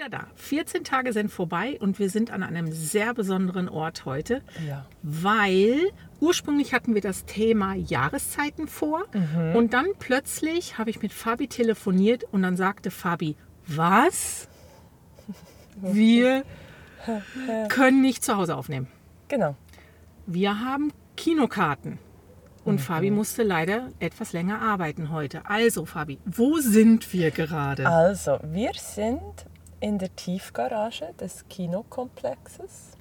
Wieder da. 14 Tage sind vorbei und wir sind an einem sehr besonderen Ort heute, Ja. weil ursprünglich hatten wir das Thema Jahreszeiten vor und dann plötzlich habe ich mit Fabi telefoniert und dann sagte Fabi, was? Wir können nicht zu Hause aufnehmen. Genau. Wir haben Kinokarten. Und Fabi musste leider etwas länger arbeiten heute. Also, Fabi, wo sind wir gerade? Also, wir sind in der Tiefgarage des Kinokomplexes.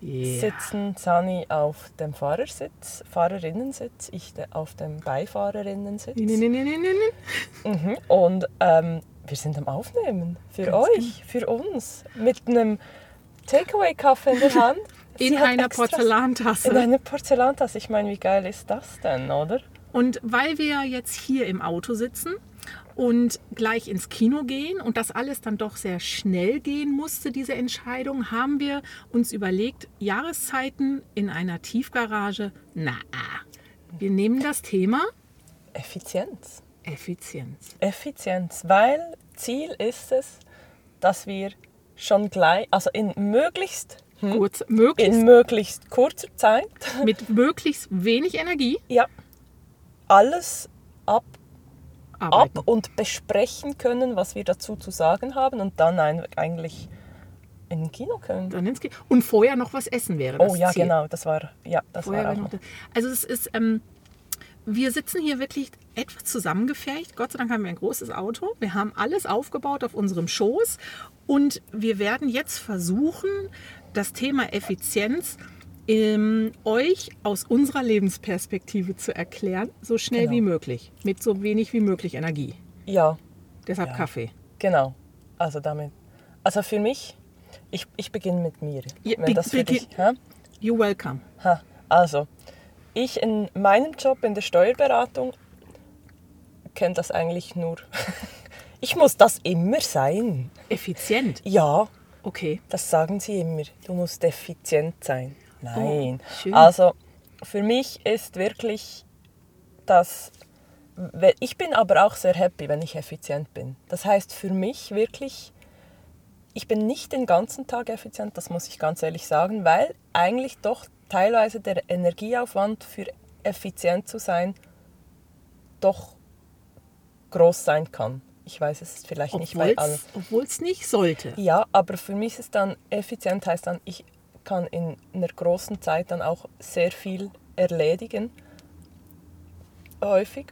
Ja. Sitzen Sani auf dem Fahrersitz, Fahrerinnensitz, ich auf dem Beifahrerinnensitz. Nee, nee, nee, nee, nee. Mhm. Und ähm, wir sind am Aufnehmen. Für Ganz euch, für uns. Mit einem Takeaway-Kaffee in der Hand. In einer Porzellantasse. In einer Porzellantasse. Ich meine, wie geil ist das denn, oder? Und weil wir jetzt hier im Auto sitzen und gleich ins Kino gehen und das alles dann doch sehr schnell gehen musste, diese Entscheidung, haben wir uns überlegt, Jahreszeiten in einer Tiefgarage, na, wir nehmen das Thema Effizienz. Effizienz. Effizienz, weil Ziel ist es, dass wir schon gleich, also in möglichst, Kurz, möglichst, in möglichst kurzer Zeit, mit möglichst wenig Energie ja, alles ab, arbeiten. ab und besprechen können, was wir dazu zu sagen haben und dann ein, eigentlich in den Kino können. Dann ins Kino. Und vorher noch was essen wäre das Oh ja, Ziel. genau, das war, ja, das Vorher war auch noch. Also es ist, ähm, wir sitzen hier wirklich etwas zusammengefercht. Gott sei Dank haben wir ein großes Auto. Wir haben alles aufgebaut auf unserem Schoß und wir werden jetzt versuchen, das Thema Effizienz ähm, euch aus unserer Lebensperspektive zu erklären, so schnell Genau. wie möglich, mit so wenig wie möglich Energie. Ja, Deshalb Ja. Kaffee. genau. Also damit. Also für mich, ich, ich beginne mit mir. Ja, wenn das für dich, hä? You're welcome. Ha, also, ich in meinem Job in der Steuerberatung kenne das eigentlich nur. ich muss das immer sein. Effizient. Ja, Okay. das sagen sie immer. Du musst effizient sein. Nein. Oh, also, für mich ist wirklich das. Ich bin aber auch sehr happy, wenn ich effizient bin. Das heißt für mich wirklich, ich bin nicht den ganzen Tag effizient, das muss ich ganz ehrlich sagen, weil eigentlich doch teilweise der Energieaufwand für effizient zu sein doch groß sein kann. Ich weiß, es ist vielleicht nicht bei allen. Obwohl es nicht sollte. Ja, aber für mich ist dann effizient heißt dann, ich kann in einer großen Zeit dann auch sehr viel erledigen. Häufig.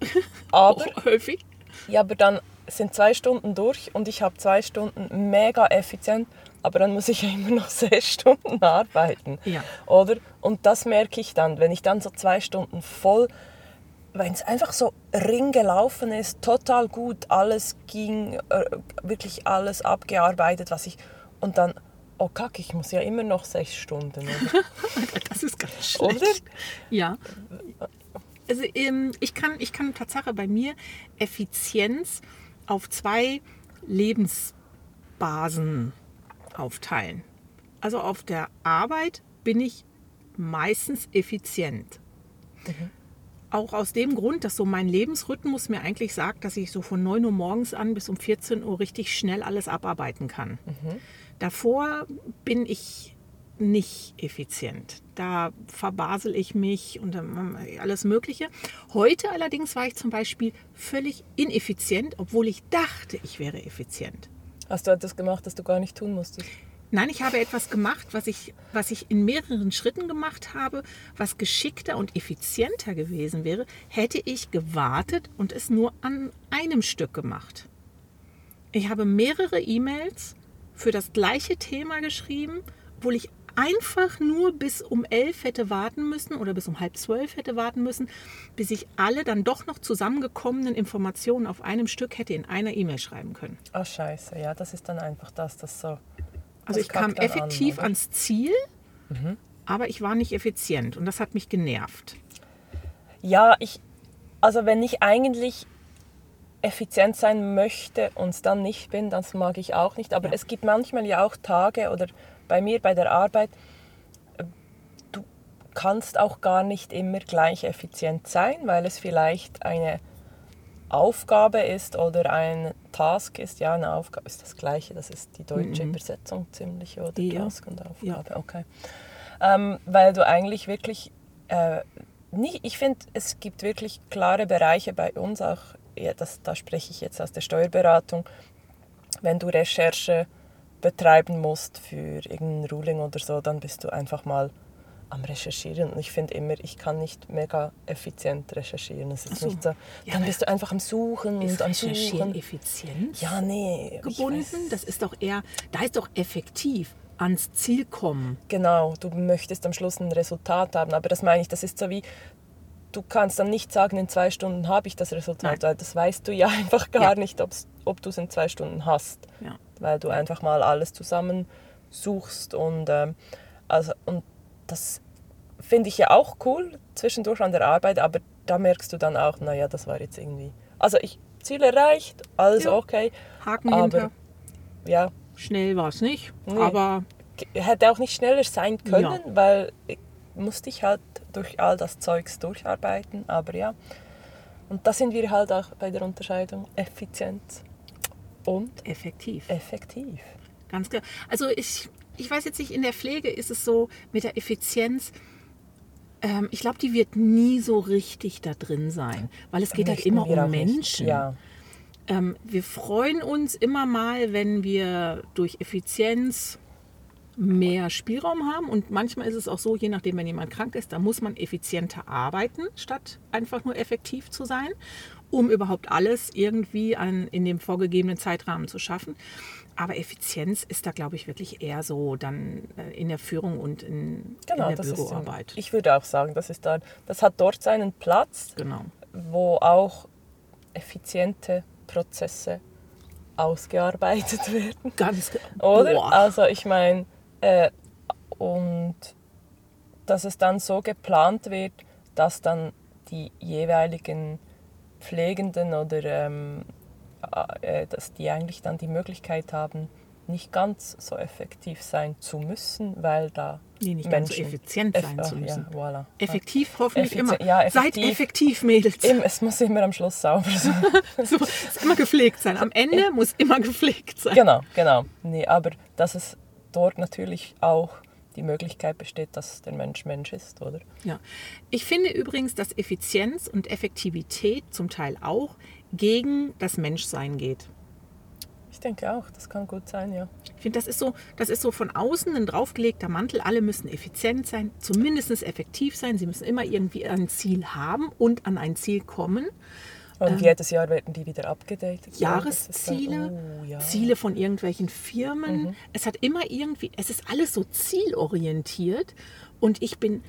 Aber, Häufig. ja, aber dann sind zwei Stunden durch und ich habe zwei Stunden mega effizient, aber dann muss ich ja immer noch sechs Stunden arbeiten. Ja. Oder? Und das merke ich dann, wenn ich dann so zwei Stunden voll, wenn es einfach so ring gelaufen ist, total gut, alles ging, äh, wirklich alles abgearbeitet, was ich, und dann, oh kack, ich muss ja immer noch sechs Stunden. Das ist ganz schlecht. Oder? Ja. Also ähm, ich, kann, ich kann Tatsache bei mir Effizienz auf zwei Lebensbasen aufteilen. Also auf der Arbeit bin ich meistens effizient. Auch aus dem Grund, dass so mein Lebensrhythmus mir eigentlich sagt, dass ich so von 9 Uhr morgens an bis um 14 Uhr richtig schnell alles abarbeiten kann. Davor bin ich nicht effizient. Da verbasel ich mich und dann alles Mögliche. Heute allerdings war ich zum Beispiel völlig ineffizient, obwohl ich dachte, ich wäre effizient. Hast du etwas gemacht, das du gar nicht tun musstest? Nein, ich habe etwas gemacht, was ich, was ich in mehreren Schritten gemacht habe, was geschickter und effizienter gewesen wäre, hätte ich gewartet und es nur an einem Stück gemacht. Ich habe mehrere E-Mails für das gleiche Thema geschrieben, obwohl ich einfach nur bis um elf hätte warten müssen oder bis um halb zwölf hätte warten müssen, bis ich alle dann doch noch zusammengekommenen Informationen auf einem Stück hätte in einer E-Mail schreiben können. Ah, scheiße. Ja, das ist dann einfach das, das so. Also das ich kam effektiv an, ans Ziel, aber ich war nicht effizient und das hat mich genervt. Ja, ich, also wenn ich eigentlich effizient sein möchte und es dann nicht bin, das mag ich auch nicht. Aber Ja. es gibt manchmal ja auch Tage oder bei mir bei der Arbeit, äh, du kannst auch gar nicht immer gleich effizient sein, weil es vielleicht eine Aufgabe ist oder ein Task ist. Ja, eine Aufgabe ist das gleiche, das ist die deutsche Übersetzung ziemlich, oder? Ja. Task und Aufgabe, okay. Ähm, weil du eigentlich wirklich äh, nicht, ich finde, es gibt wirklich klare Bereiche bei uns auch, ja, das, da spreche ich jetzt aus der Steuerberatung, wenn du Recherche betreiben musst für irgendein Ruling oder so, dann bist du einfach mal am Recherchieren. Und ich finde immer, ich kann nicht mega effizient recherchieren. Es ist so. nicht so. Ja, Dann bist du einfach am Suchen Ist und am Recherchieren Suchen. Effizienz Ja, nee. gebunden? Das ist doch eher, da ist doch effektiv ans Ziel kommen. Genau, du möchtest am Schluss ein Resultat haben, aber das meine ich, das ist so wie, du kannst dann nicht sagen, in zwei Stunden habe ich das Resultat, Nein. weil das weißt du ja einfach gar Ja. nicht, ob du es in zwei Stunden hast, Ja. weil du einfach mal alles zusammen suchst und, ähm, also, und das finde ich ja auch cool zwischendurch an der Arbeit, aber da merkst du dann auch, naja, das war jetzt irgendwie, also ich, Ziel erreicht, alles Ja. okay, Haken aber hinter. ja, Schnell war es nicht, Nee. aber hätte auch nicht schneller sein können, weil ich musste ich halt durch all das Zeugs durcharbeiten. Aber ja, und da sind wir halt auch bei der Unterscheidung Effizienz und effektiv. effektiv. Ganz klar. Also ich, ich weiß jetzt nicht, in der Pflege ist es so mit der Effizienz, ähm, ich glaube, die wird nie so richtig da drin sein, weil es geht halt Möchten immer wir um. Menschen. Ja, Ähm, wir freuen uns immer mal, wenn wir durch Effizienz mehr Spielraum haben. Und manchmal ist es auch so, je nachdem, wenn jemand krank ist, da muss man effizienter arbeiten, statt einfach nur effektiv zu sein, um überhaupt alles irgendwie an, in dem vorgegebenen Zeitrahmen zu schaffen. Aber Effizienz ist da, glaube ich, wirklich eher so dann äh, in der Führung und in, genau. in der das ist, Büroarbeit. ich würde auch sagen, das, ist dann, das hat dort seinen Platz, genau. wo auch effiziente Prozesse ausgearbeitet werden. Ganz ge- Oder? Boah. Also ich meine, äh, und dass es dann so geplant wird, dass dann die jeweiligen Pflegenden oder ähm, äh, dass die eigentlich dann die Möglichkeit haben, nicht ganz so effektiv sein zu müssen, weil da Nee, nicht ganz so Menschen effizient sein Eff- zu ah, müssen. Ja, voilà. Effektiv hoffentlich Effizi- immer. ja, Seid effektiv. effektiv, Mädels. Es muss immer am Schluss sauber sein. So, es muss immer gepflegt sein. Am Ende muss immer gepflegt sein. genau, genau. Nee, aber dass es dort natürlich auch die Möglichkeit besteht, dass der Mensch Mensch ist, oder? Ja. Ich finde übrigens, dass Effizienz und Effektivität zum Teil auch gegen das Menschsein geht. Ich denke auch, das kann gut sein, ja. Ich finde, das ist so, das ist so von außen ein draufgelegter Mantel. Alle müssen effizient sein, zumindest effektiv sein. Sie müssen immer irgendwie ein Ziel haben und an ein Ziel kommen. Und jedes Jahr werden die wieder abgedatet. Jahresziele, oh, ja. Ziele von irgendwelchen Firmen. Mhm. Es hat immer irgendwie, es ist alles so zielorientiert und ich bin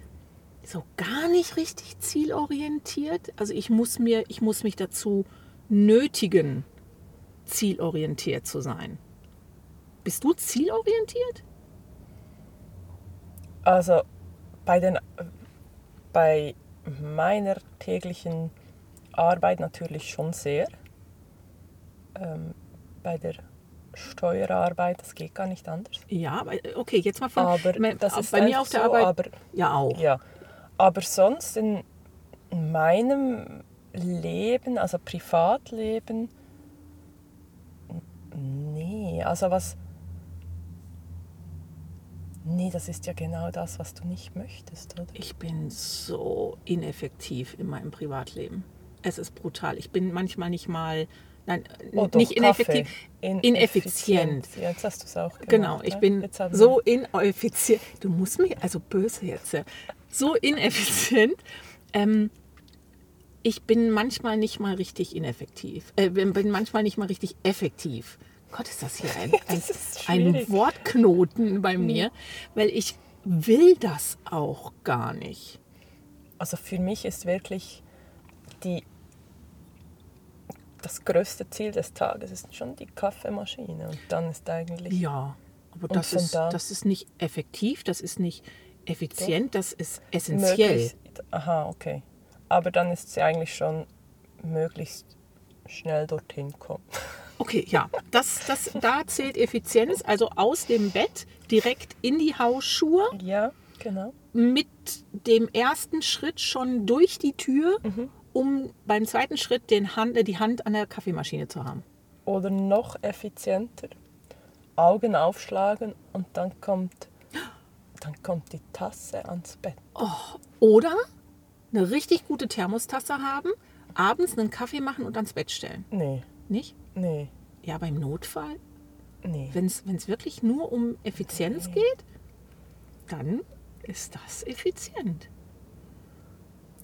so gar nicht richtig zielorientiert. Also ich muss mir, ich muss mich dazu nötigen, zielorientiert zu sein. Bist du zielorientiert? Also bei, den, bei meiner täglichen Arbeit natürlich schon sehr. Ähm, bei der Steuerarbeit, das geht gar nicht anders. Ja, okay, jetzt mal von Aber das ist bei mir einfach auf der so, Arbeit. aber ja auch. Ja, aber sonst in meinem Leben, also Privatleben, nee, also was. Nee, das ist ja genau das, was du nicht möchtest, oder? Ich bin so ineffektiv in meinem Privatleben. Es ist brutal. Ich bin manchmal nicht mal, nein, Oh, doch, nicht ineffektiv, ineffizient. Ja, Jetzt hast du es auch gemacht. Genau, ich ne? bin Jetzt haben so ineffizient. Du musst mich, also böse jetzt, ja. so ineffizient. Ähm, ich bin manchmal nicht mal richtig ineffektiv. Äh, bin bin manchmal nicht mal richtig effektiv. Gott, ist das hier ein, ein, Das ein. Wortknoten bei mir, weil ich will das auch gar nicht. Also für mich ist wirklich die, das größte Ziel des Tages ist schon die Kaffeemaschine. Und dann ist eigentlich. Ja, aber das ist, da- das ist nicht effektiv, das ist nicht effizient, das ist essentiell. möglichst- Aha, okay. Aber dann ist sie eigentlich schon möglichst schnell dorthin kommen. Okay, ja, das, das, da zählt Effizienz, also aus dem Bett direkt in die Hausschuhe, Ja, genau. mit dem ersten Schritt schon durch die Tür, um beim zweiten Schritt den Hand, äh, die Hand an der Kaffeemaschine zu haben. Oder noch effizienter, Augen aufschlagen und dann kommt, dann kommt die Tasse ans Bett. Oder eine richtig gute Thermostasse haben, abends einen Kaffee machen und ans Bett stellen. Nee, Nicht? nee, Ja, beim Notfall, nee. wenn es wirklich nur um Effizienz geht, dann ist das effizient.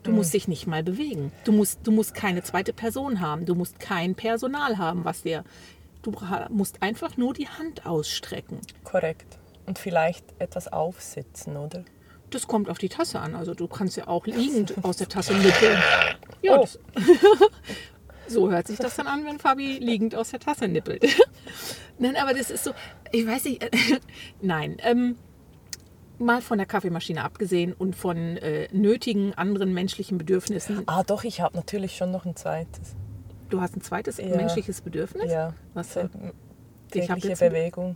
Du musst dich nicht mal bewegen. Du musst, du musst keine zweite Person haben. Du musst kein Personal haben, was dir. Du musst einfach nur die Hand ausstrecken. Korrekt. Und vielleicht etwas aufsitzen, oder? Das kommt auf die Tasse an. Also du kannst ja auch liegend aus der Tasse nippeln. Ja, Oh. so hört sich das dann an, wenn Fabi liegend aus der Tasse nippelt. Nein, aber das ist so, ich weiß nicht, nein, ähm, mal von der Kaffeemaschine abgesehen und von äh, nötigen anderen menschlichen Bedürfnissen. Ah, doch, ich habe natürlich schon noch ein zweites. Du hast ein zweites Ja. menschliches Bedürfnis? Ja, Was denn? Ich tägliche ein- Bewegung.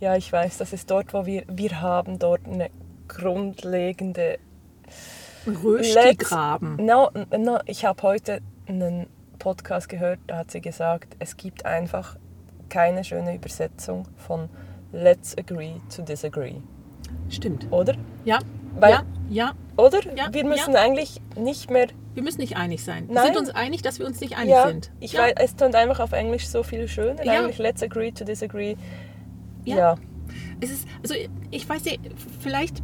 Ja, ich weiß, das ist dort, wo wir, wir haben dort eine grundlegende Röstigraben. No, no, ich habe heute einen Podcast gehört, da hat sie gesagt, es gibt einfach keine schöne Übersetzung von Let's agree to disagree, Stimmt. oder? Ja, Weil- ja, ja. Oder? Ja, wir müssen eigentlich nicht mehr. Wir müssen nicht einig sein. Wir Nein. sind uns einig, dass wir uns nicht einig Ja, sind. ich ja. weiß, es klingt einfach auf Englisch so viel schöner. Ja. Eigentlich Let's agree to disagree. Ja. Ja. Es ist, also ich weiß nicht, vielleicht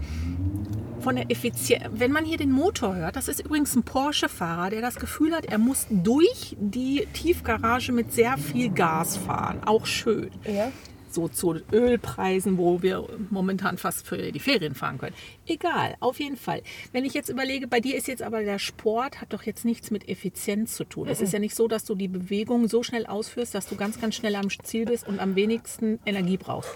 von der Effizienz, wenn man hier den Motor hört, das ist übrigens ein Porsche-Fahrer, der das Gefühl hat, er muss durch die Tiefgarage mit sehr viel Gas fahren. Auch schön. ja. So zu Ölpreisen, wo wir momentan fast für die Ferien fahren können. Egal, auf jeden Fall. Wenn ich jetzt überlege, bei dir ist jetzt aber der Sport, hat doch jetzt nichts mit Effizienz zu tun. Es ist ja nicht so, dass du die Bewegung so schnell ausführst, dass du ganz, ganz schnell am Ziel bist und am wenigsten Energie brauchst.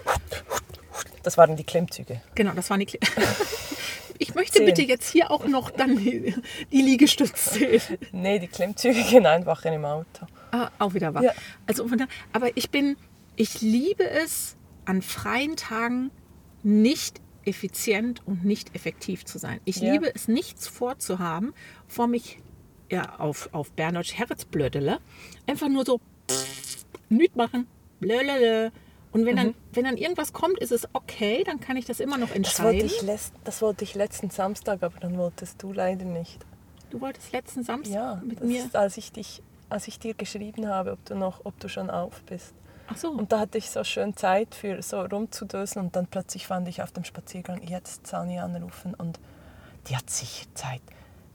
Das waren die Klimmzüge. Genau, das waren die. Kle ich möchte Zehn. bitte jetzt hier auch noch dann die, die Liegestütze zählen. Nee, die Klimmzüge gehen einfach in im Auto. Ah, auch wieder wahr. Ja. Also aber ich bin, ich liebe es, an freien Tagen nicht effizient und nicht effektiv zu sein. Ich Ja. liebe es, nichts vorzuhaben, vor mich, ja, auf, auf Berndeutsch Herzblödele, einfach nur so nüt machen, blödele. Und wenn, Mhm. dann, wenn dann irgendwas kommt, ist es okay, dann kann ich das immer noch Das wollte, entscheiden. ich das wollte ich letzten Samstag, aber dann wolltest du leider nicht. Du wolltest letzten Samstag Ja, mit mir. ist, als ich dich, als ich dir geschrieben habe, ob du noch, ob du schon auf bist. Ach so. Und da hatte ich so schön Zeit für so rumzudösen und dann plötzlich fand ich auf dem Spaziergang jetzt Sani anrufen und die hat sicher Zeit.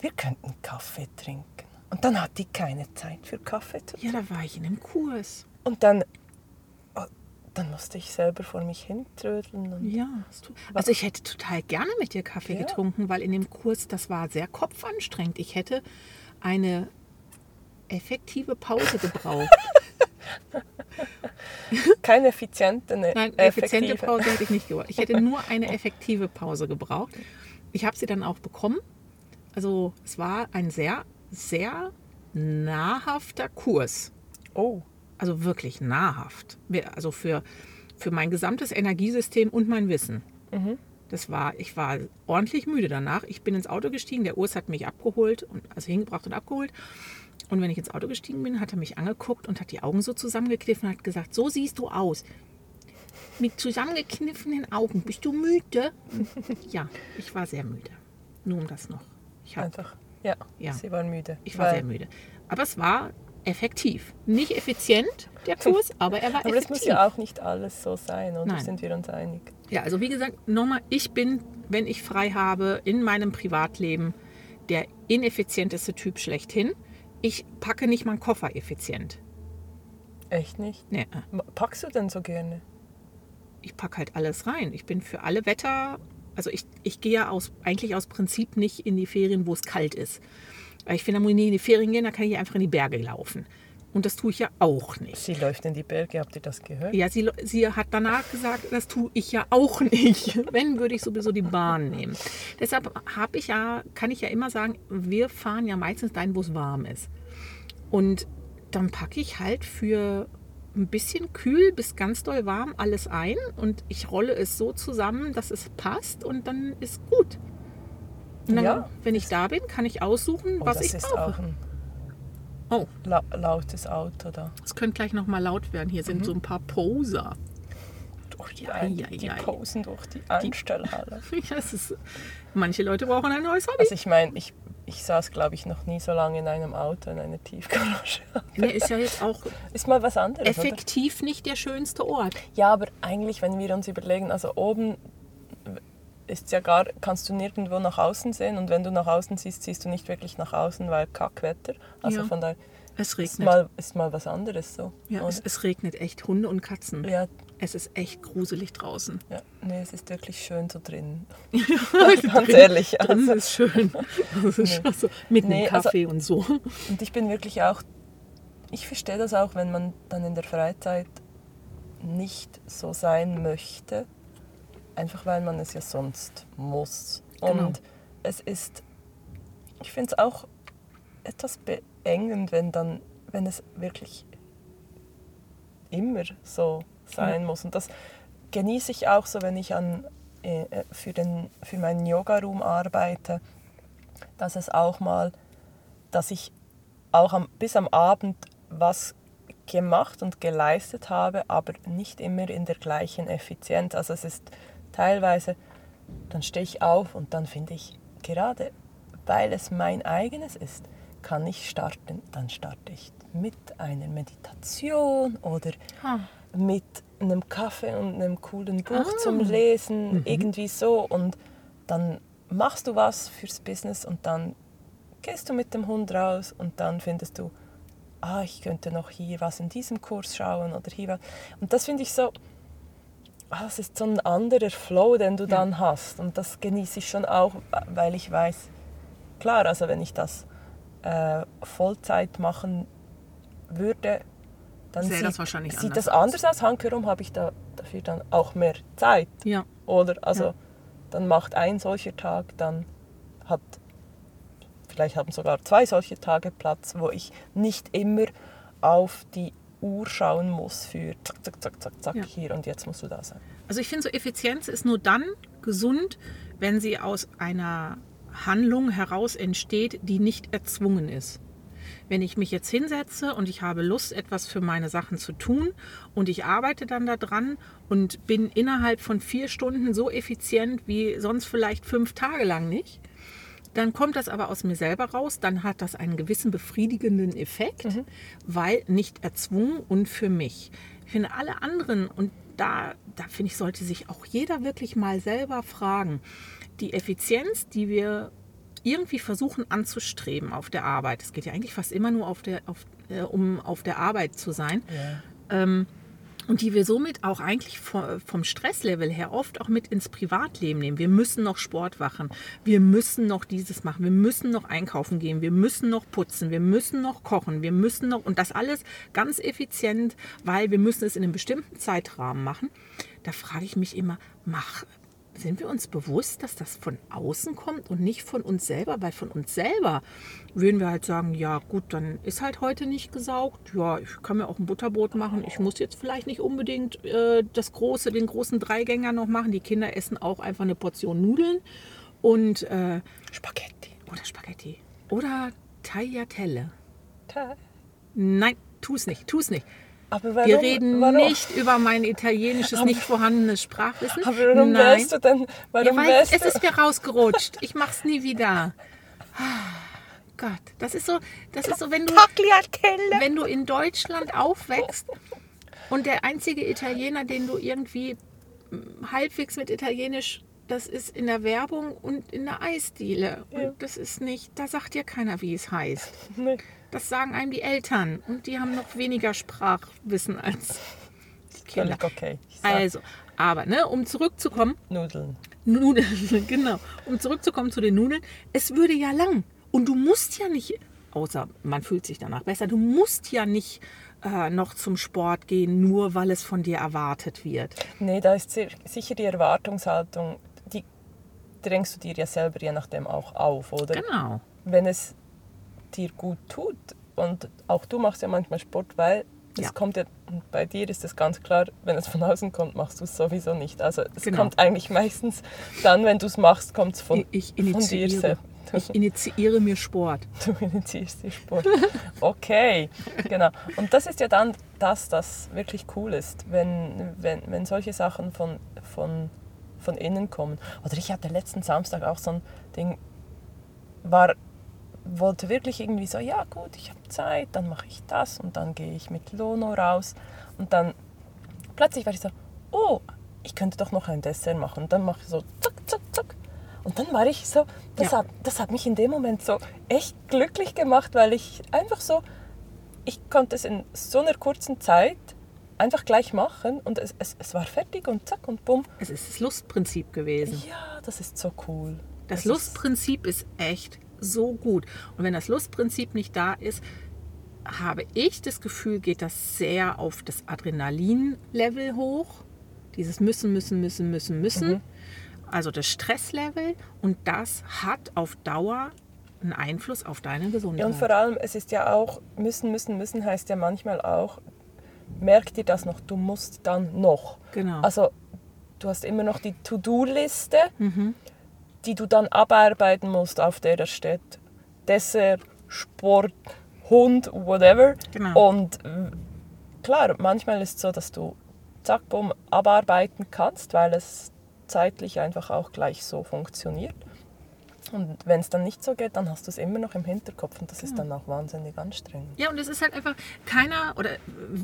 Wir könnten Kaffee trinken. Und dann hat die keine Zeit für Kaffee zu ja, da war ich in einem Kurs. Und dann, oh, dann musste ich selber vor mich hintrödeln. Und Ja. Also ich hätte total gerne mit dir Kaffee Ja. getrunken, weil in dem Kurs, das war sehr kopfanstrengend. Ich hätte eine effektive Pause gebraucht. keine effiziente, eine Nein, effiziente effektive. Pause hätte ich nicht gebraucht. Ich hätte nur eine effektive Pause gebraucht. Ich habe sie dann auch bekommen. Also es war ein sehr, sehr nahrhafter Kurs. Oh, Also wirklich nahrhaft. Also für, für mein gesamtes Energiesystem und mein Wissen. Das war, ich war ordentlich müde danach. Ich bin ins Auto gestiegen, der Urs hat mich abgeholt, und, also hingebracht und abgeholt. Und wenn ich ins Auto gestiegen bin, hat er mich angeguckt und hat die Augen so zusammengekniffen und hat gesagt, so siehst du aus. Mit zusammengekniffenen Augen. Bist du müde? ja, ich war sehr müde. Nur um das noch. Ich, hab, einfach. Ja, Ja. sie war müde. ich war sehr müde. Aber es war effektiv. Nicht effizient, der Kurs, aber er war Aber das effektiv. muss ja auch nicht alles so sein, oder Nein. sind wir uns einig? Ja, also wie gesagt, nochmal, ich bin, wenn ich frei habe, in meinem Privatleben der ineffizienteste Typ schlechthin. Ich packe nicht meinen Koffer effizient. Echt nicht? Nee, äh, Packst du denn so gerne? ich packe halt alles rein. Ich bin für alle Wetter Also ich, ich gehe ja aus, eigentlich aus Prinzip nicht in die Ferien, wo es kalt ist. Weil ich finde, da muss ich nie in die Ferien gehen, da kann ich einfach in die Berge laufen. Und das tue ich ja auch nicht. Sie läuft in die Berge, habt ihr das gehört? Ja, sie, sie hat danach gesagt, das tue ich ja auch nicht. Wenn, würde ich sowieso die Bahn nehmen. Deshalb habe ich ja, kann ich ja immer sagen, wir fahren ja meistens dahin, wo es warm ist. Und dann packe ich halt für ein bisschen kühl bis ganz doll warm alles ein und ich rolle es so zusammen, dass es passt und dann ist gut. Und dann, Ja. wenn ich da bin, kann ich aussuchen, Oh, was ich brauche. Oh, la lautes Auto da. es könnte gleich noch mal laut werden. Hier Mhm. sind so ein paar Poser. Durch die, Ja, ja, die ja. posen durch die Einstellhalle. Es ist, manche Leute brauchen ein neues Hobby. Also ich meine, ich, ich saß, glaube ich, noch nie so lange in einem Auto, in einer Tiefgarage. Nee, ist ja jetzt auch Ist mal was anderes, oder? effektiv nicht der schönste Ort. Ja, aber eigentlich, wenn wir uns überlegen, also oben ist ja gar, kannst du nirgendwo nach außen sehen und wenn du nach außen siehst, siehst du nicht wirklich nach außen, weil Kackwetter. Also Ja. von daher Es ist regnet. mal, ist mal was anderes so. ja, es, es regnet echt Hunde und Katzen. ja, Es ist echt gruselig draußen. ja, nee, es ist wirklich schön so drin. Drin- Ganz ehrlich. Drin Also. ist schön. Das ist schon so, mit Nee, einem also- Kaffee und so. Und ich bin wirklich auch, ich verstehe das auch, wenn man dann in der Freizeit nicht so sein möchte, einfach weil man es ja sonst muss. Genau. Und es ist, ich finde es auch etwas beengend, wenn dann, wenn es wirklich immer so sein muss. Und das genieße ich auch so, wenn ich an, äh, äh, für, den, für meinen Yoga-Room arbeite, dass es auch mal, dass ich auch am, bis am Abend was gemacht und geleistet habe, aber nicht immer in der gleichen Effizienz. Also es ist teilweise, dann stehe ich auf und dann finde ich, gerade weil es mein eigenes ist, kann ich starten. Dann starte ich mit einer Meditation oder Ah. mit einem Kaffee und einem coolen Buch Ah. zum Lesen, irgendwie so. Und dann machst du was fürs Business und dann gehst du mit dem Hund raus und dann findest du, ah, ich könnte noch hier was in diesem Kurs schauen oder hier was. Und das finde ich so, ah, es ist so ein anderer Flow, den du dann hast. Und das genieße ich schon auch, weil ich weiß, klar, also wenn ich das äh, Vollzeit machen würde, dann sieht, das wahrscheinlich sieht anders das anders aus. Hankerum habe ich da, dafür dann auch mehr Zeit. Ja. Oder also Ja. dann macht ein solcher Tag, dann hat vielleicht haben sogar zwei solche Tage Platz, wo ich nicht immer auf die Uhr schauen muss für zack, zack, zack, zack, zack, Ja. hier und jetzt musst du da sein. Also ich finde so Effizienz ist nur dann gesund, wenn sie aus einer Handlung heraus entsteht, die nicht erzwungen ist. Wenn ich mich jetzt hinsetze und ich habe Lust, etwas für meine Sachen zu tun und ich arbeite dann daran und bin innerhalb von vier Stunden so effizient wie sonst vielleicht fünf Tage lang nicht, dann kommt das aber aus mir selber raus, dann hat das einen gewissen befriedigenden Effekt, weil nicht erzwungen und für mich. Ich finde alle anderen, und da, da finde ich, sollte sich auch jeder wirklich mal selber fragen, die Effizienz, die wir irgendwie versuchen anzustreben auf der Arbeit, es geht ja eigentlich fast immer nur auf der, auf, äh, um auf der Arbeit zu sein, ähm, und die wir somit auch eigentlich vo- vom Stresslevel her oft auch mit ins Privatleben nehmen. Wir müssen noch Sport machen, wir müssen noch dieses machen, wir müssen noch einkaufen gehen, wir müssen noch putzen, wir müssen noch kochen, wir müssen noch und das alles ganz effizient, weil wir müssen es in einem bestimmten Zeitrahmen machen. Da frage ich mich immer, mach, sind wir uns bewusst, dass das von außen kommt und nicht von uns selber? Weil von uns selber würden wir halt sagen, ja gut, dann ist halt heute nicht gesaugt. Ja, ich kann mir auch ein Butterbrot machen. Ich muss jetzt vielleicht nicht unbedingt äh, das große, den großen Dreigänger noch machen. Die Kinder essen auch einfach eine Portion Nudeln und äh, Spaghetti. oder Spaghetti oder Tagliatelle. Ta- Nein, tu es nicht, tu es nicht. Aber warum, Wir reden warum, nicht über mein italienisches, nicht vorhandenes Sprachwissen. Aber warum Nein. wärst du denn? Warum Ja, weil wärst es du? ist mir rausgerutscht. Ich mach's nie wieder. Gott, das ist so, das ist so, wenn du, wenn du in Deutschland aufwächst und der einzige Italiener, den du irgendwie halbwegs mit Italienisch, das ist in der Werbung und in der Eisdiele. Ja. Und das ist nicht, da sagt dir keiner, wie es heißt. Nee. Das sagen einem die Eltern und die haben noch weniger Sprachwissen als Kinder. Völlig okay. Also, aber ne, um zurückzukommen, Nudeln. Nudeln, genau. Um zurückzukommen zu den Nudeln, es würde ja lang. Und du musst ja nicht, außer man fühlt sich danach besser, du musst ja nicht äh, noch zum Sport gehen, nur weil es von dir erwartet wird. Nee, da ist si- sicher die Erwartungshaltung, die drängst du dir ja selber je nachdem auch auf, oder? Genau. Wenn es dir gut tut und auch du machst ja manchmal Sport, weil es Ja. kommt ja, bei dir ist es ganz klar, wenn es von außen kommt, machst du es sowieso nicht. Also es Genau. kommt eigentlich meistens dann, wenn du es machst, kommt es von, Ich, ich von dir selbst. Ich initiiere mir Sport. Du initiierst den Sport. Okay, genau. Und das ist ja dann das, das wirklich cool ist, wenn, wenn, wenn solche Sachen von, von, von innen kommen. Oder ich hatte letzten Samstag auch so ein Ding, war, wollte wirklich irgendwie so, ja gut, ich habe Zeit, dann mache ich das und dann gehe ich mit Lono raus. Und dann plötzlich war ich so, oh, ich könnte doch noch ein Dessert machen. Und dann mache ich so, zack, zack, zack. Und dann war ich so, das, Ja. hat, das hat mich in dem Moment so echt glücklich gemacht, weil ich einfach so, ich konnte es in so einer kurzen Zeit einfach gleich machen und es, es, es war fertig und zack und bumm. Es ist das Lustprinzip gewesen. Ja, das ist so cool. Das ist- Lustprinzip ist echt so gut. Und wenn das Lustprinzip nicht da ist, habe ich das Gefühl, geht das sehr auf das Adrenalin-Level hoch. Dieses müssen, müssen, müssen, müssen, müssen. Also das Stresslevel. Und das hat auf Dauer einen Einfluss auf deine Gesundheit. Ja, und vor allem, es ist ja auch, müssen, müssen, müssen heißt ja manchmal auch, merk dir das noch, du musst dann noch. Genau. Also du hast immer noch die To-Do-Liste, Mhm. Die du dann abarbeiten musst, auf der steht Dessert, Sport, Hund, whatever. Genau. Und klar, manchmal ist es so, dass du zack, bumm, abarbeiten kannst, weil es zeitlich einfach auch gleich so funktioniert. Und wenn es dann nicht so geht, dann hast du es immer noch im Hinterkopf und das ist dann auch wahnsinnig anstrengend. Ja, und es ist halt einfach keiner oder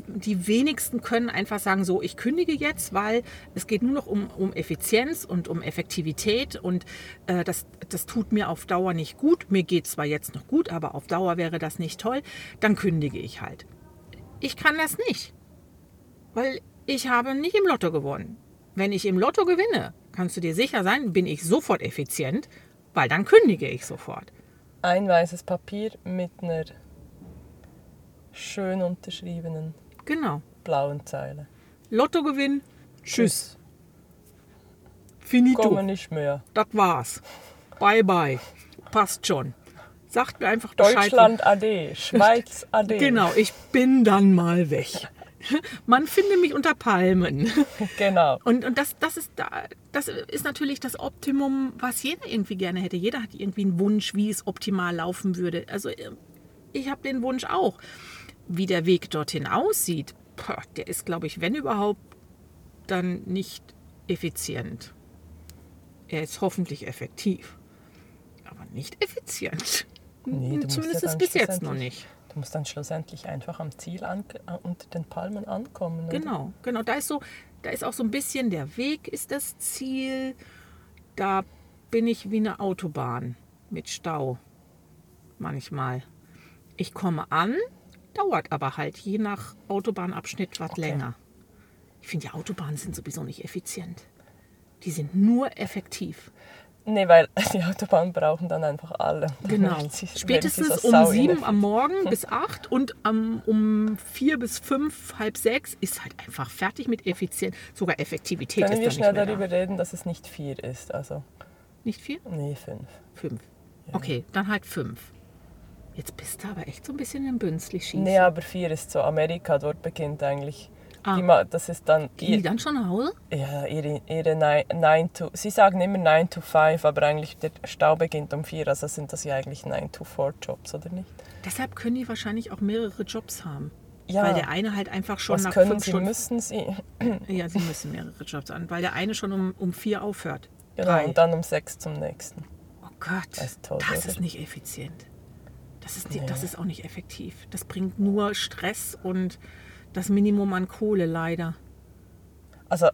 die wenigsten können einfach sagen, so, ich kündige jetzt, weil es geht nur noch um, um Effizienz und um Effektivität und äh, das, das tut mir auf Dauer nicht gut. Mir geht zwar jetzt noch gut, aber auf Dauer wäre das nicht toll. Dann kündige ich halt. Ich kann das nicht, weil ich habe nicht im Lotto gewonnen. Wenn ich im Lotto gewinne, kannst du dir sicher sein, bin ich sofort effizient, weil dann kündige ich sofort. Ein weißes Papier mit einer schön unterschriebenen Genau. blauen Zeile. Lottogewinn, tschüss. Finito. Komme nicht mehr. Das war's. Bye bye. Passt schon. Sagt mir einfach Bescheid. Deutschland AD, Schweiz AD. Genau, ich bin dann mal weg. Man finde mich unter Palmen. Genau. Und, und das, das, ist, da- das ist natürlich das Optimum, was jeder irgendwie gerne hätte. Jeder hat irgendwie einen Wunsch, wie es optimal laufen würde. Also äh, ich habe den Wunsch auch. Wie der Weg dorthin aussieht, boah, der ist, glaube ich, wenn überhaupt, dann nicht effizient. Er ist hoffentlich effektiv, aber nicht effizient. Nee, Zumindest ja bis jetzt noch nicht. Du musst dann schlussendlich einfach am Ziel an, äh, unter den Palmen ankommen. oder? Genau, genau. Da ist so, da ist auch so ein bisschen der Weg ist das Ziel. Da bin ich wie eine Autobahn mit Stau. Manchmal. Ich komme an, dauert aber halt je nach Autobahnabschnitt was Okay. länger. Ich finde, die Autobahnen sind sowieso nicht effizient. Die sind nur effektiv. Nee, weil die Autobahnen brauchen dann einfach alle. Genau. sie- Spätestens um sau sieben am Morgen bis acht und am, um vier bis fünf, halb sechs ist halt einfach fertig mit Effizient. Sogar Effektivität Können wir ist da schnell darüber da. reden, dass es nicht vier ist? Also, Nicht vier? nee, fünf. Fünf. Okay, dann halt fünf. Jetzt bist du aber echt so ein bisschen im Bünzli schießen. Nee, aber vier ist so Amerika, dort beginnt eigentlich. Ah. Die, ma- das ist dann Gehen die ihr, dann schon nach Hause? ja, ihre, ihre nine, nine to, sie sagen immer 9 to 5, aber eigentlich der Stau beginnt um 4, also sind das ja eigentlich 9 to 4 Jobs, oder nicht? Deshalb können die wahrscheinlich auch mehrere Jobs haben. Ja. Weil der eine halt einfach schon Was nach können fünf sie, Stunden. müssen sie. Ja, sie müssen mehrere Jobs an, weil der eine schon um, um vier aufhört. Genau, Drei. und dann um 6 zum nächsten. Oh Gott, Das ist toll, das oder? ist nicht effizient. Das ist, Nee. das ist auch nicht effektiv. Das bringt nur Stress und das Minimum an Kohle leider. Also,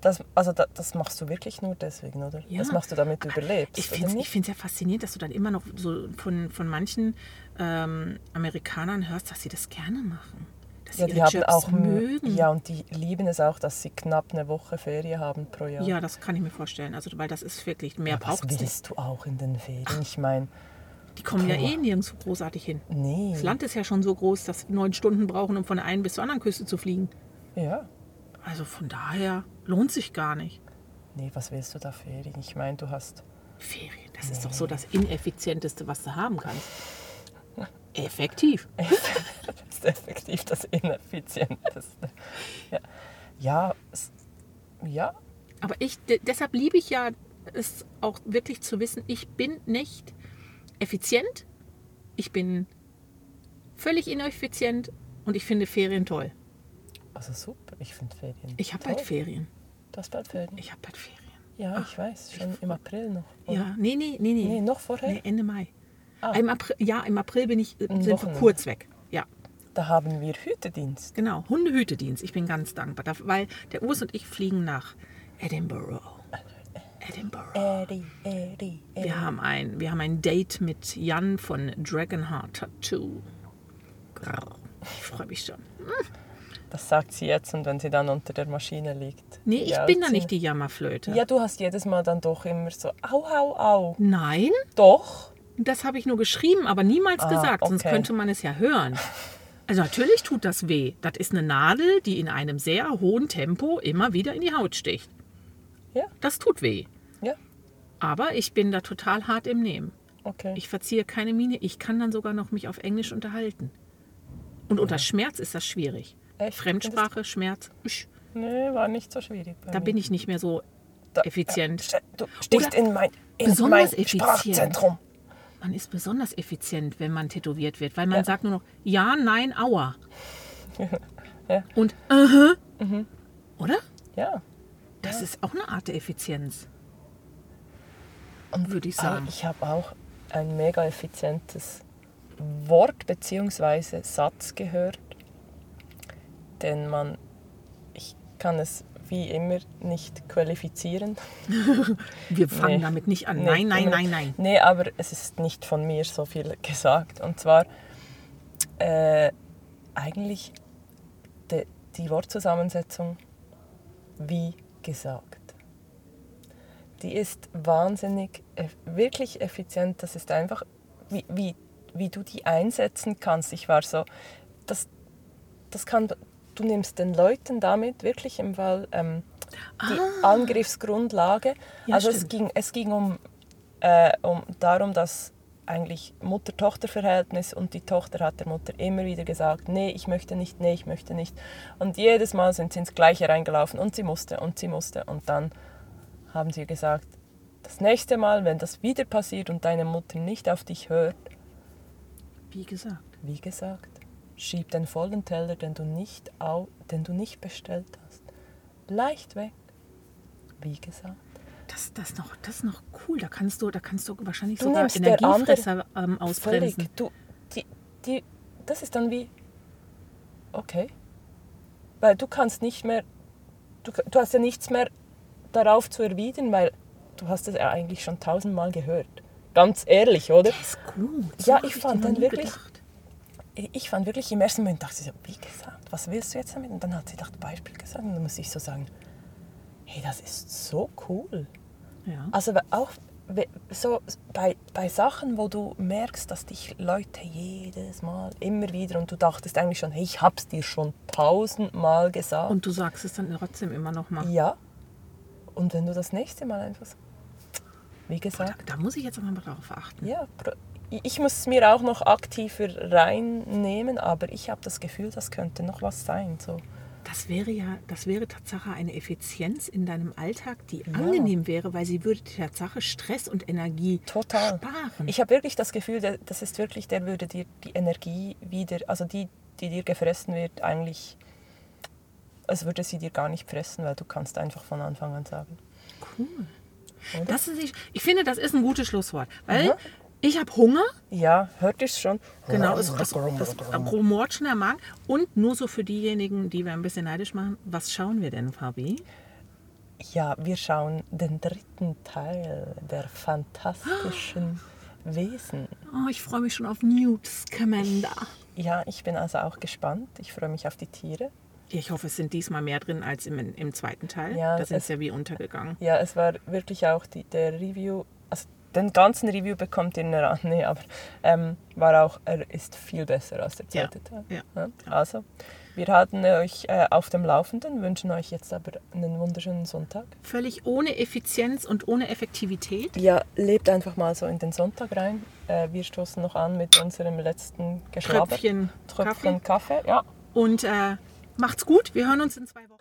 das, also da, das machst du wirklich nur deswegen, oder? Ja. Das machst du, damit du überlebst, Ich finde es ja faszinierend, dass du dann immer noch so von, von manchen ähm, Amerikanern hörst, dass sie das gerne machen. dass Ja, sie die haben Jobs auch mögen. Ja, und die lieben es auch, dass sie knapp eine Woche Ferien haben pro Jahr. Ja, das kann ich mir vorstellen. Also, weil das ist wirklich, mehr Ja, braucht nicht. willst du auch in den Ferien? Ich meine, Die kommen ja Puh. eh nirgendwo großartig hin. nee. Das Land ist ja schon so groß, dass wir neun Stunden brauchen, um von der einen bis zur anderen Küste zu fliegen. Ja. Also von daher lohnt sich gar nicht. Nee, was willst du da Ferien? Ich meine, du hast. Ferien, das ist doch so das Ineffizienteste, was du haben kannst. Effektiv. Das ist effektiv das Ineffizienteste. Ja, ja, ja Aber ich, de- deshalb liebe ich ja es auch wirklich zu wissen, ich bin nicht effizient, ich bin völlig ineffizient und ich finde Ferien toll. also super. Ich finde Ferien. Ich habe bald Ferien. Du hast bald Ferien? Ich habe bald Ferien. Ja, ich weiß. Schon im April noch. oder? Ja, nee, nee, nee, nee. Nee, noch vorher? Nee, Ende Mai. Ah. Im April, ja, im April bin ich, äh, sind wir kurz weg. Ja, Da haben wir Hütedienst. genau. Hundehütedienst. Ich bin ganz dankbar, weil der Urs und ich fliegen nach Edinburgh. Edinburgh. Eddie, Eddie, Eddie. Wir haben ein, wir haben ein Date mit Jan von Dragonheart Tattoo. Ich freue mich schon. Das sagt sie jetzt und wenn sie dann unter der Maschine liegt. Nee, ich bin da nicht die Jammerflöte. Ja, du hast jedes Mal dann doch immer so, au, au, au. Nein, Doch. das habe ich nur geschrieben, aber niemals Ah, gesagt, sonst okay. könnte man es ja hören. Also natürlich tut das weh. Das ist eine Nadel, die in einem sehr hohen Tempo immer wieder in die Haut sticht. Ja, Das tut weh. Ja, Aber ich bin da total hart im Nehmen. okay. Ich verziehe keine Miene. Ich kann dann sogar noch mich auf Englisch unterhalten. Und unter Schmerz ist das schwierig. Echt? Fremdsprache, Schmerz, usch, nee, war nicht so schwierig. Da mir. bin ich nicht mehr so Da- effizient. Ja, Du stichst Oder in mein, in besonders mein effizient. Sprachzentrum. Man ist besonders effizient, wenn man tätowiert wird, weil man Ja. sagt nur noch ja, nein, aua. Ja. Und aha. Oder? Ja. Das ist auch eine Art der Effizienz. Und Würde ich sagen. Ich habe auch ein mega effizientes Wort bzw. Satz gehört, den man, ich kann es wie immer nicht qualifizieren. Wir fangen Nee. damit nicht an. Nee, Nein, nein, immer- nein, nein. Nee, aber es ist nicht von mir so viel gesagt. Und zwar äh, eigentlich de, die Wortzusammensetzung wie gesagt. Die ist wahnsinnig, eff- wirklich effizient. Das ist einfach, wie, wie, wie du die einsetzen kannst. Ich war so, das, das kann, du nimmst den Leuten damit wirklich im Fall ähm, die Angriffsgrundlage. Ja, also es ging, es ging um, äh, um darum, dass eigentlich Mutter-Tochter-Verhältnis und die Tochter hat der Mutter immer wieder gesagt, nee, ich möchte nicht, nee, ich möchte nicht. Und jedes Mal sind sie ins Gleiche reingelaufen und sie musste und sie musste. Und dann haben sie gesagt, das nächste Mal, wenn das wieder passiert und deine Mutter nicht auf dich hört, Wie gesagt. wie gesagt, schieb den vollen Teller, den du nicht, au, den du nicht bestellt hast, leicht weg. Wie gesagt. Das, das, noch, das ist noch cool. Da kannst du, da kannst du wahrscheinlich Du sogar Energiefresser ähm, Völlig. ausbremsen. Du, die, die, das ist dann wie, okay. Weil du kannst nicht mehr, du, du hast ja nichts mehr darauf zu erwidern, weil du hast es ja eigentlich schon tausendmal gehört. Ganz ehrlich, oder? Das ist gut. Ja, ich fand dann wirklich- gedacht. Ich fand wirklich im ersten Moment, dachte ich so, wie gesagt, was willst du jetzt damit? Und dann hat sie das Beispiel gesagt und dann muss ich so sagen, hey, das ist so cool. Ja. Also auch so bei, bei Sachen, wo du merkst, dass dich Leute jedes Mal immer wieder und du dachtest eigentlich schon, hey, ich hab's dir schon tausendmal gesagt. Und du sagst es dann trotzdem immer noch mal. ja. Und wenn du das nächste Mal einfach wie Da, gesagt, da muss ich jetzt aber mal drauf achten. ja, ich muss es mir auch noch aktiver reinnehmen, aber ich habe das Gefühl, das könnte noch was sein. So. Das wäre ja, das wäre Tatsache eine Effizienz in deinem Alltag, die angenehm wäre, weil sie würde die Tatsache Stress und Energie Total. sparen. Ich habe wirklich das Gefühl, das ist wirklich, der würde dir die Energie wieder, also die, die dir gefressen wird, eigentlich, als würde sie dir gar nicht fressen, weil du kannst einfach von Anfang an sagen. cool. Das ist, ich finde, das ist ein gutes Schlusswort, weil ich habe Hunger. Ja, hört es schon? Genau, es, das, das rumort schon der Magen. Und nur so für diejenigen, die wir ein bisschen neidisch machen, was schauen wir denn, Fabi? Ja, wir schauen den dritten Teil der fantastischen Wesen. Oh, ich freue mich schon auf Newt Scamander. Ja, ich bin also auch gespannt. Ich freue mich auf die Tiere. Ich hoffe, es sind diesmal mehr drin als im, im zweiten Teil. Ja, da sind es- sie ja wie untergegangen. Ja, es war wirklich auch die, der Review, also den ganzen Review bekommt ihr in der nee, aber ähm, war auch, er ist viel besser als der Ja, zweite Teil. ja. Also, wir halten euch äh, auf dem Laufenden, wünschen euch jetzt aber einen wunderschönen Sonntag. Völlig ohne Effizienz und ohne Effektivität. Ja, lebt einfach mal so in den Sonntag rein. Äh, wir stoßen noch an mit unserem letzten Geschlaber. Tröpfchen Tröpfchen Kaffee. Ja. Und äh, macht's gut. Wir hören uns in zwei Wochen.